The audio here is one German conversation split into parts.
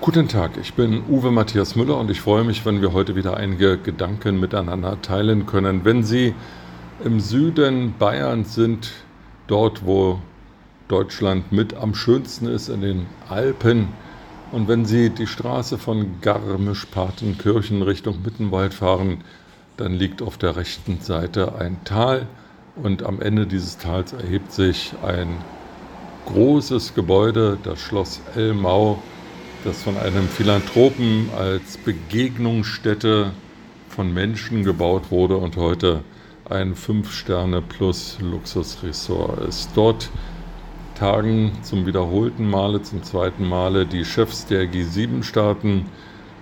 Guten Tag, ich bin Uwe Matthias Müller und ich freue mich, wenn wir heute wieder einige Gedanken miteinander teilen können. Wenn Sie im Süden Bayerns sind, dort wo Deutschland mit am schönsten ist, in den Alpen, und wenn Sie die Straße von Garmisch-Partenkirchen Richtung Mittenwald fahren, dann liegt auf der rechten Seite ein Tal und am Ende dieses Tals erhebt sich ein großes Gebäude, das Schloss Elmau, das von einem Philanthropen als Begegnungsstätte von Menschen gebaut wurde und heute ein 5-Sterne-Plus-Luxusresort ist. Dort tagen zum wiederholten Male, zum zweiten Male die Chefs der G7-Staaten.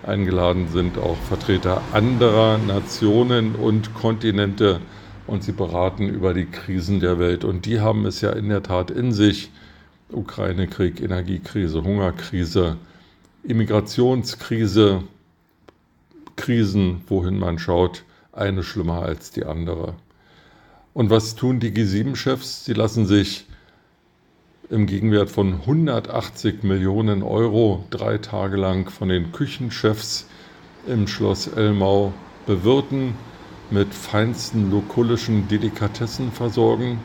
Eingeladen sind auch Vertreter anderer Nationen und Kontinente und sie beraten über die Krisen der Welt. Und die haben es ja in der Tat in sich. Ukraine-Krieg, Energiekrise, Hungerkrise, Immigrationskrise, Krisen, wohin man schaut, eine schlimmer als die andere. Und was tun die G7-Chefs? Sie lassen sich im Gegenwert von 180 Millionen Euro drei Tage lang von den Küchenchefs im Schloss Elmau bewirten, mit feinsten lokulischen Delikatessen versorgen.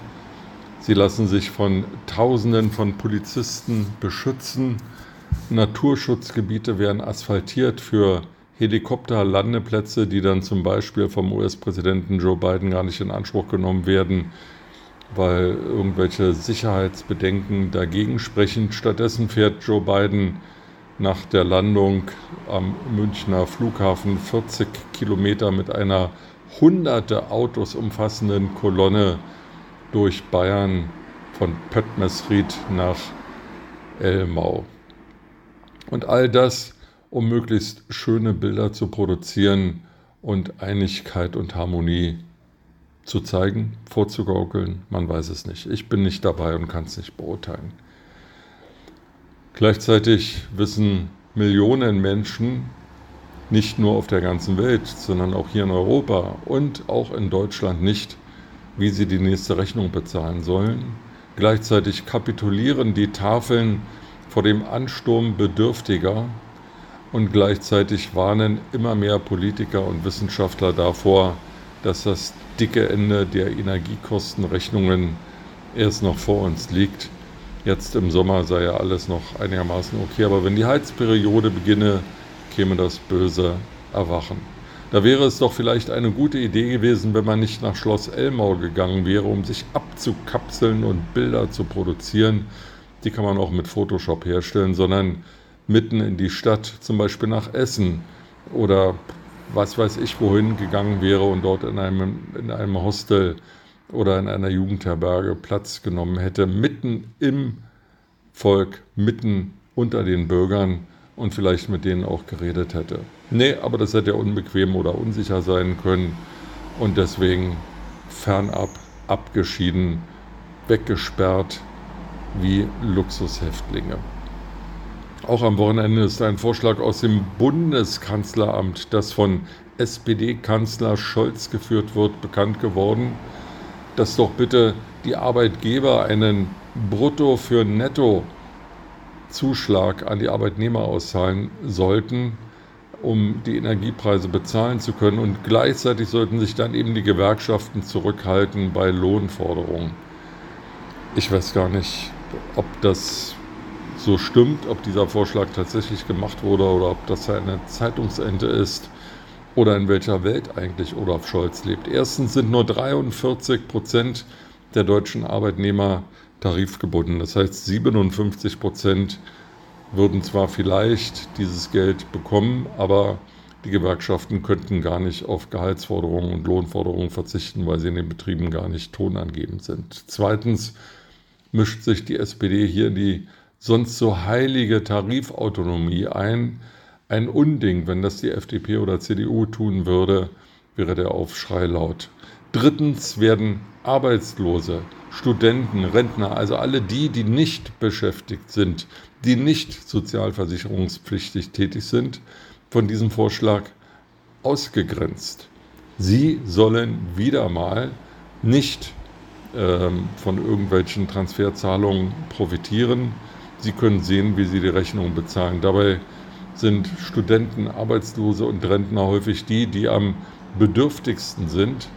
Sie lassen sich von Tausenden von Polizisten beschützen. Naturschutzgebiete werden asphaltiert für Helikopterlandeplätze, die dann zum Beispiel vom US-Präsidenten Joe Biden gar nicht in Anspruch genommen werden weil irgendwelche Sicherheitsbedenken dagegen sprechen. Stattdessen fährt Joe Biden nach der Landung am Münchner Flughafen 40 Kilometer mit einer hunderte Autos umfassenden Kolonne durch Bayern von Pöttmesried nach Elmau. Und all das, um möglichst schöne Bilder zu produzieren und Einigkeit und Harmonie zu zeigen, vorzugaukeln, man weiß es nicht. Ich bin nicht dabei und kann es nicht beurteilen. Gleichzeitig wissen Millionen Menschen, nicht nur auf der ganzen Welt, sondern auch hier in Europa und auch in Deutschland nicht, wie sie die nächste Rechnung bezahlen sollen. Gleichzeitig kapitulieren die Tafeln vor dem Ansturm Bedürftiger und gleichzeitig warnen immer mehr Politiker und Wissenschaftler davor, dass das dicke Ende der Energiekostenrechnungen erst noch vor uns liegt. Jetzt im Sommer sei ja alles noch einigermaßen okay, aber wenn die Heizperiode beginne, käme das böse Erwachen. Da wäre es doch vielleicht eine gute Idee gewesen, wenn man nicht nach Schloss Elmau gegangen wäre, um sich abzukapseln und Bilder zu produzieren. Die kann man auch mit Photoshop herstellen, sondern mitten in die Stadt, zum Beispiel nach Essen oder was weiß ich wohin gegangen wäre und dort in einem, in einem Hostel oder in einer Jugendherberge Platz genommen hätte, mitten im Volk, mitten unter den Bürgern und vielleicht mit denen auch geredet hätte. Nee, aber das hätte ja unbequem oder unsicher sein können und deswegen fernab, abgeschieden, weggesperrt wie Luxushäftlinge. Auch am Wochenende ist ein Vorschlag aus dem Bundeskanzleramt, das von SPD-Kanzler Scholz geführt wird, bekannt geworden, dass doch bitte die Arbeitgeber einen Brutto für Netto Zuschlag an die Arbeitnehmer auszahlen sollten, um die Energiepreise bezahlen zu können. Und gleichzeitig sollten sich dann eben die Gewerkschaften zurückhalten bei Lohnforderungen. Ich weiß gar nicht, ob das so stimmt, ob dieser Vorschlag tatsächlich gemacht wurde oder ob das eine Zeitungsente ist oder in welcher Welt eigentlich Olaf Scholz lebt. Erstens sind nur 43 Prozent der deutschen Arbeitnehmer tarifgebunden. Das heißt, 57 Prozent würden zwar vielleicht dieses Geld bekommen, aber die Gewerkschaften könnten gar nicht auf Gehaltsforderungen und Lohnforderungen verzichten, weil sie in den Betrieben gar nicht tonangebend sind. Zweitens mischt sich die SPD hier in die sonst so heilige Tarifautonomie ein. Ein Unding, wenn das die FDP oder CDU tun würde, wäre der Aufschrei laut. Drittens werden Arbeitslose, Studenten, Rentner, also alle die, die nicht beschäftigt sind, die nicht sozialversicherungspflichtig tätig sind, von diesem Vorschlag ausgegrenzt. Sie sollen wieder mal nicht von irgendwelchen Transferzahlungen profitieren, Sie können sehen, wie Sie die Rechnung bezahlen. Dabei sind Studenten, Arbeitslose und Rentner häufig die, die am bedürftigsten sind,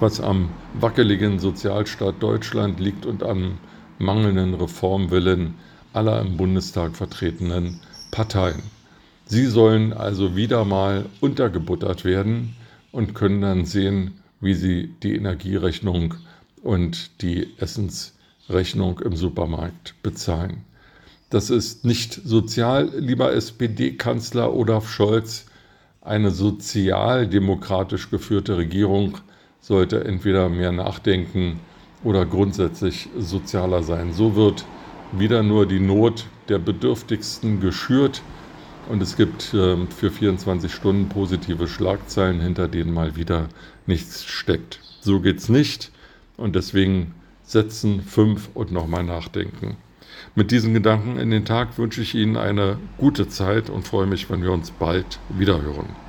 was am wackeligen Sozialstaat Deutschland liegt und am mangelnden Reformwillen aller im Bundestag vertretenen Parteien. Sie sollen also wieder mal untergebuttert werden und können dann sehen, wie sie die Energierechnung und die Essensrechnung im Supermarkt bezahlen. Das ist nicht sozial, lieber SPD-Kanzler Olaf Scholz. Eine sozialdemokratisch geführte Regierung sollte entweder mehr nachdenken oder grundsätzlich sozialer sein. So wird wieder nur die Not der Bedürftigsten geschürt und es gibt äh, für 24 Stunden positive Schlagzeilen, hinter denen mal wieder nichts steckt. So geht's nicht und deswegen setzen, fünf und nochmal nachdenken. Mit diesen Gedanken in den Tag wünsche ich Ihnen eine gute Zeit und freue mich, wenn wir uns bald wiederhören.